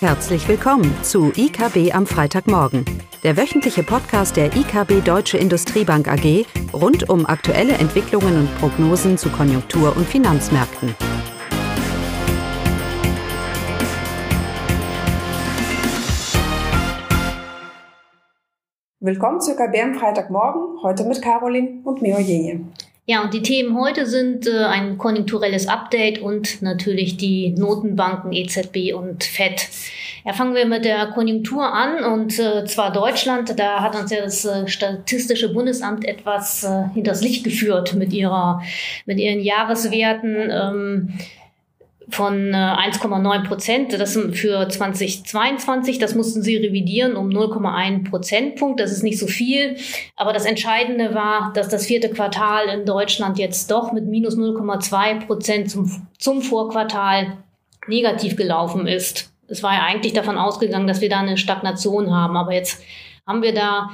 Herzlich willkommen zu IKB am Freitagmorgen, der wöchentliche Podcast der IKB Deutsche Industriebank AG rund um aktuelle Entwicklungen und Prognosen zu Konjunktur- und Finanzmärkten. Willkommen zu IKB am Freitagmorgen, heute mit Caroline und mir Eugenie. Ja, und die Themen heute sind äh, ein konjunkturelles Update und natürlich die Notenbanken EZB und FED. Ja, fangen wir mit der Konjunktur an und äh, zwar Deutschland. Da hat uns ja das äh, Statistische Bundesamt etwas äh, hinters Licht geführt mit ihrer mit ihren Jahreswerten. Ähm, von 1,9 äh, Prozent. Das für 2022, das mussten sie revidieren um 0,1 Prozentpunkt. Das ist nicht so viel. Aber das Entscheidende war, dass das vierte Quartal in Deutschland jetzt doch mit minus 0,2 Prozent zum, zum Vorquartal negativ gelaufen ist. Es war ja eigentlich davon ausgegangen, dass wir da eine Stagnation haben. Aber jetzt haben wir da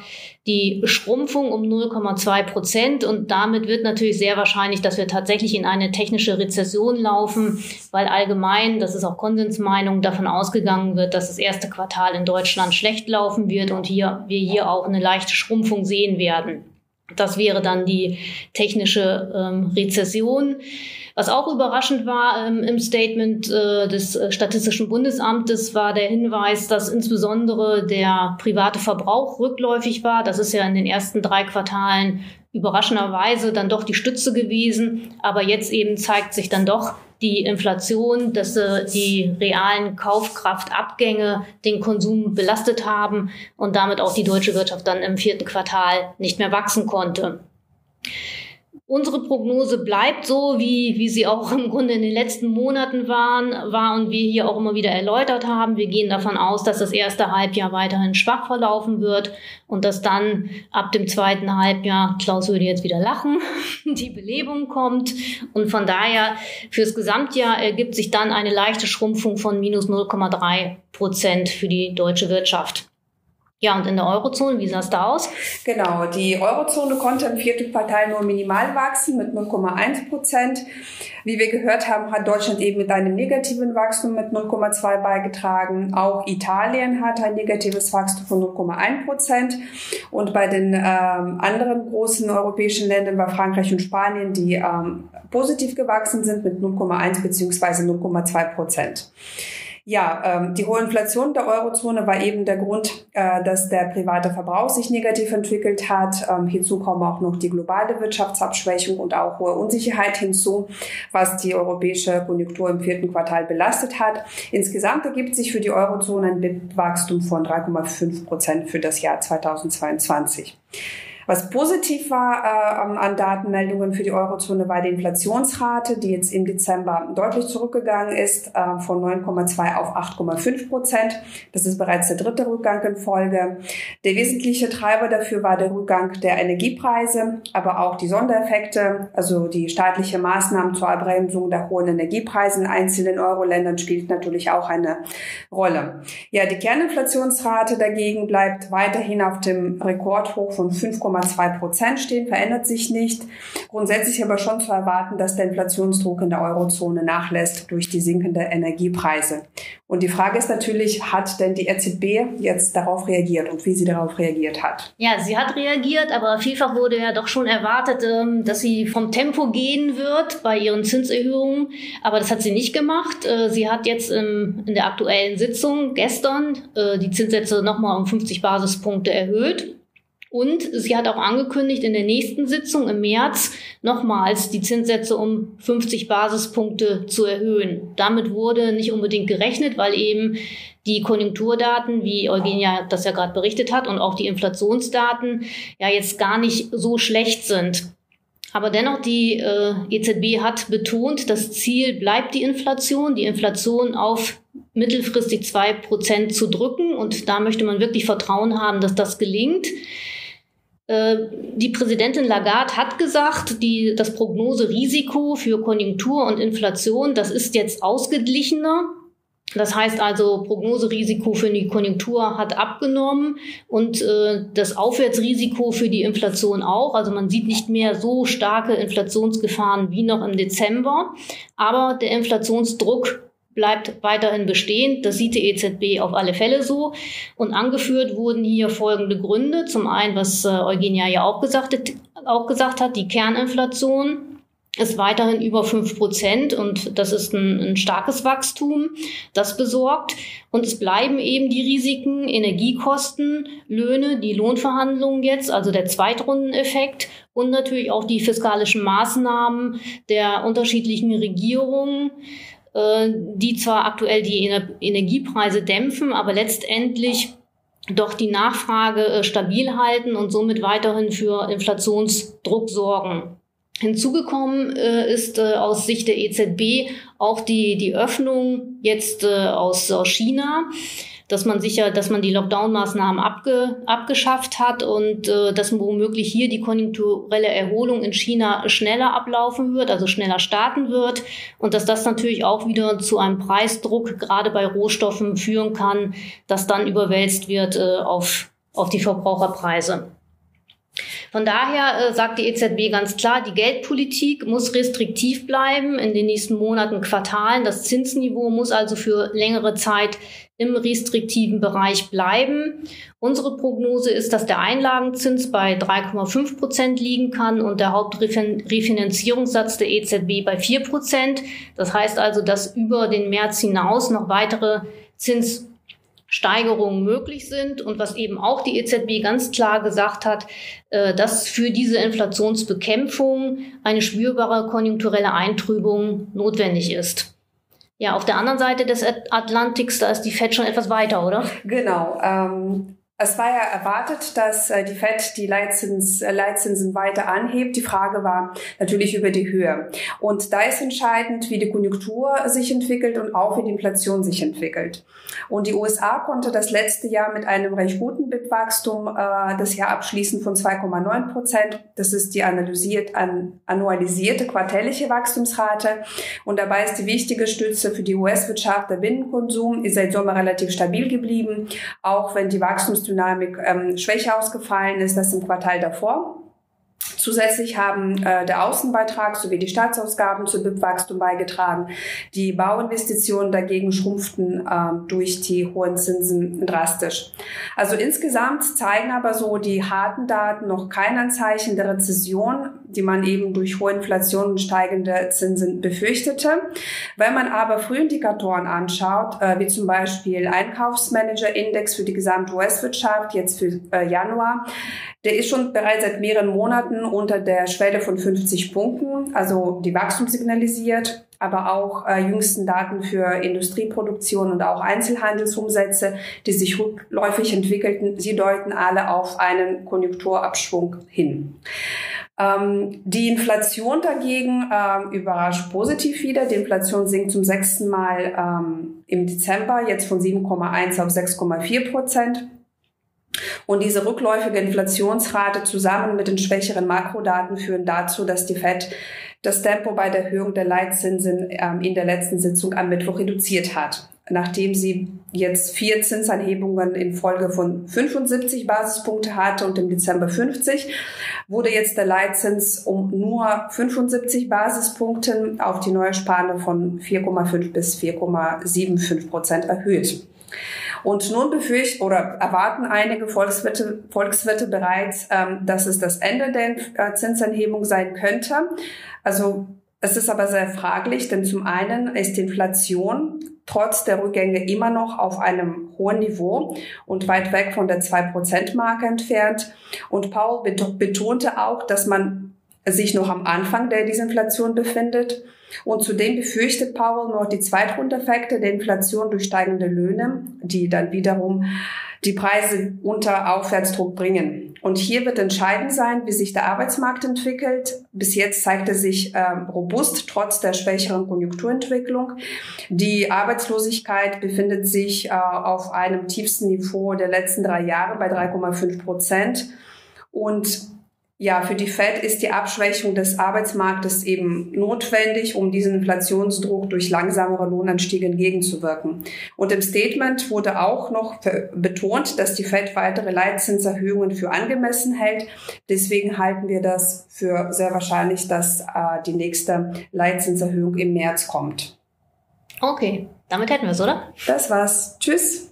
die Schrumpfung um 0,2 Prozent und damit wird natürlich sehr wahrscheinlich, dass wir tatsächlich in eine technische Rezession laufen, weil allgemein, das ist auch Konsensmeinung, davon ausgegangen wird, dass das erste Quartal in Deutschland schlecht laufen wird und hier, wir hier auch eine leichte Schrumpfung sehen werden. Das wäre dann die technische ähm, Rezession. Was auch überraschend war ähm, im Statement äh, des äh, Statistischen Bundesamtes, war der Hinweis, dass insbesondere der private Verbrauch rückläufig war. Das ist ja in den ersten drei Quartalen überraschenderweise dann doch die Stütze gewesen. Aber jetzt eben zeigt sich dann doch die Inflation, dass äh, die realen Kaufkraftabgänge den Konsum belastet haben und damit auch die deutsche Wirtschaft dann im vierten Quartal nicht mehr wachsen konnte. Unsere Prognose bleibt so, wie, wie sie auch im Grunde in den letzten Monaten waren, war und wir hier auch immer wieder erläutert haben. Wir gehen davon aus, dass das erste Halbjahr weiterhin schwach verlaufen wird und dass dann ab dem zweiten Halbjahr, Klaus würde jetzt wieder lachen, die Belebung kommt. Und von daher fürs Gesamtjahr ergibt sich dann eine leichte Schrumpfung von minus 0,3 Prozent für die deutsche Wirtschaft. Ja, und in der Eurozone, wie sah es da aus? Genau, die Eurozone konnte im vierten Quartal nur minimal wachsen mit 0,1 Prozent. Wie wir gehört haben, hat Deutschland eben mit einem negativen Wachstum mit 0,2 beigetragen. Auch Italien hat ein negatives Wachstum von 0,1 Prozent. Und bei den ähm, anderen großen europäischen Ländern war Frankreich und Spanien, die ähm, positiv gewachsen sind mit 0,1 beziehungsweise 0,2 Prozent. Ja, ähm, die hohe Inflation der Eurozone war eben der Grund, äh, dass der private Verbrauch sich negativ entwickelt hat. Ähm, hierzu kommen auch noch die globale Wirtschaftsabschwächung und auch hohe Unsicherheit hinzu, was die europäische Konjunktur im vierten Quartal belastet hat. Insgesamt ergibt sich für die Eurozone ein Wachstum von 3,5 Prozent für das Jahr 2022. Was positiv war äh, an Datenmeldungen für die Eurozone war die Inflationsrate, die jetzt im Dezember deutlich zurückgegangen ist, äh, von 9,2 auf 8,5 Prozent. Das ist bereits der dritte Rückgang in Folge. Der wesentliche Treiber dafür war der Rückgang der Energiepreise, aber auch die Sondereffekte, also die staatliche Maßnahmen zur Abbremsung der hohen Energiepreise in einzelnen Euro-Ländern spielt natürlich auch eine Rolle. Ja, die Kerninflationsrate dagegen bleibt weiterhin auf dem Rekordhoch von 5,2 2,2 Prozent stehen, verändert sich nicht. Grundsätzlich aber schon zu erwarten, dass der Inflationsdruck in der Eurozone nachlässt durch die sinkende Energiepreise. Und die Frage ist natürlich, hat denn die EZB jetzt darauf reagiert und wie sie darauf reagiert hat? Ja, sie hat reagiert, aber vielfach wurde ja doch schon erwartet, ähm, dass sie vom Tempo gehen wird bei ihren Zinserhöhungen. Aber das hat sie nicht gemacht. Äh, sie hat jetzt in der aktuellen Sitzung gestern äh, die Zinssätze nochmal um 50 Basispunkte erhöht. Und sie hat auch angekündigt, in der nächsten Sitzung im März nochmals die Zinssätze um 50 Basispunkte zu erhöhen. Damit wurde nicht unbedingt gerechnet, weil eben die Konjunkturdaten, wie Eugenia das ja gerade berichtet hat, und auch die Inflationsdaten ja jetzt gar nicht so schlecht sind. Aber dennoch, die äh, EZB hat betont, das Ziel bleibt die Inflation, die Inflation auf mittelfristig zwei Prozent zu drücken. Und da möchte man wirklich Vertrauen haben, dass das gelingt. Äh, die Präsidentin Lagarde hat gesagt, die, das Prognoserisiko für Konjunktur und Inflation, das ist jetzt ausgeglichener. Das heißt also, Prognoserisiko für die Konjunktur hat abgenommen und äh, das Aufwärtsrisiko für die Inflation auch. Also man sieht nicht mehr so starke Inflationsgefahren wie noch im Dezember. Aber der Inflationsdruck bleibt weiterhin bestehen. Das sieht die EZB auf alle Fälle so. Und angeführt wurden hier folgende Gründe. Zum einen, was äh, Eugenia ja auch gesagt, hat, auch gesagt hat, die Kerninflation ist weiterhin über fünf Prozent und das ist ein, ein, starkes Wachstum, das besorgt. Und es bleiben eben die Risiken, Energiekosten, Löhne, die Lohnverhandlungen jetzt, also der Zweitrundeneffekt und natürlich auch die fiskalischen Maßnahmen der unterschiedlichen Regierungen die zwar aktuell die Energiepreise dämpfen, aber letztendlich doch die Nachfrage äh, stabil halten und somit weiterhin für Inflationsdruck sorgen. Hinzugekommen äh, ist äh, aus Sicht der EZB auch die, die Öffnung jetzt äh, aus China dass man sicher, dass man die Lockdown-Maßnahmen abge, abgeschafft hat und äh, dass womöglich hier die konjunkturelle Erholung in China schneller ablaufen wird, also schneller starten wird und dass das natürlich auch wieder zu einem Preisdruck gerade bei Rohstoffen führen kann, das dann überwälzt wird äh, auf, auf die Verbraucherpreise. Von daher äh, sagt die EZB ganz klar, die Geldpolitik muss restriktiv bleiben in den nächsten Monaten, Quartalen. Das Zinsniveau muss also für längere Zeit im restriktiven Bereich bleiben. Unsere Prognose ist, dass der Einlagenzins bei 3,5 Prozent liegen kann und der Hauptrefinanzierungssatz der EZB bei 4 Prozent. Das heißt also, dass über den März hinaus noch weitere Zins Steigerungen möglich sind und was eben auch die EZB ganz klar gesagt hat, äh, dass für diese Inflationsbekämpfung eine spürbare konjunkturelle Eintrübung notwendig ist. Ja, auf der anderen Seite des Atlantiks, da ist die Fed schon etwas weiter, oder? Genau. Ähm es war ja erwartet, dass äh, die FED die Leitzins, äh, Leitzinsen weiter anhebt. Die Frage war natürlich über die Höhe. Und da ist entscheidend, wie die Konjunktur sich entwickelt und auch wie die Inflation sich entwickelt. Und die USA konnte das letzte Jahr mit einem recht guten BIP-Wachstum äh, das Jahr abschließen von 2,9 Prozent. Das ist die analysiert, an, annualisierte quartälliche Wachstumsrate. Und dabei ist die wichtige Stütze für die US-Wirtschaft der Binnenkonsum, ist seit Sommer relativ stabil geblieben, auch wenn die Wachstumsdynamik Dynamik ähm, schwächer ausgefallen ist als im Quartal davor. Zusätzlich haben äh, der Außenbeitrag sowie die Staatsausgaben zu BIP-Wachstum beigetragen. Die Bauinvestitionen dagegen schrumpften äh, durch die hohen Zinsen drastisch. Also insgesamt zeigen aber so die harten Daten noch kein Anzeichen der Rezession, die man eben durch hohe Inflation und steigende Zinsen befürchtete. Wenn man aber Frühindikatoren anschaut, äh, wie zum Beispiel Einkaufsmanager-Index für die gesamte US-Wirtschaft, jetzt für äh, Januar, der ist schon bereits seit mehreren Monaten unter der Schwelle von 50 Punkten, also die Wachstum signalisiert, aber auch äh, jüngsten Daten für Industrieproduktion und auch Einzelhandelsumsätze, die sich rückläufig entwickelten, sie deuten alle auf einen Konjunkturabschwung hin. Ähm, die Inflation dagegen ähm, überrascht positiv wieder. Die Inflation sinkt zum sechsten Mal ähm, im Dezember, jetzt von 7,1 auf 6,4 Prozent. Und diese rückläufige Inflationsrate zusammen mit den schwächeren Makrodaten führen dazu, dass die Fed das Tempo bei der Erhöhung der Leitzinsen ähm, in der letzten Sitzung am Mittwoch reduziert hat. Nachdem sie jetzt vier Zinsanhebungen in Folge von 75 Basispunkte hatte und im Dezember 50, wurde jetzt der Leitzins um nur 75 Basispunkte auf die neue Spanne von 4,5 bis 4,75 Prozent erhöht. Und nun befürchten oder erwarten einige Volkswirte, Volkswirte bereits, ähm, dass es das Ende der äh, Zinsanhebung sein könnte. Also es ist aber sehr fraglich, denn zum einen ist die Inflation trotz der Rückgänge immer noch auf einem hohen Niveau und weit weg von der 2%-Marke entfernt. Und Paul betonte auch, dass man sich noch am Anfang der Disinflation befindet und zudem befürchtet Powell noch die Zweitrundeffekte der Inflation durch steigende Löhne, die dann wiederum die Preise unter Aufwärtsdruck bringen. Und hier wird entscheidend sein, wie sich der Arbeitsmarkt entwickelt. Bis jetzt zeigt er sich äh, robust, trotz der schwächeren Konjunkturentwicklung. Die Arbeitslosigkeit befindet sich äh, auf einem tiefsten Niveau der letzten drei Jahre bei 3,5 Prozent. Und ja, für die Fed ist die Abschwächung des Arbeitsmarktes eben notwendig, um diesen Inflationsdruck durch langsamere Lohnanstiege entgegenzuwirken. Und im Statement wurde auch noch betont, dass die Fed weitere Leitzinserhöhungen für angemessen hält. Deswegen halten wir das für sehr wahrscheinlich, dass äh, die nächste Leitzinserhöhung im März kommt. Okay, damit hätten wir es, oder? Das war's. Tschüss.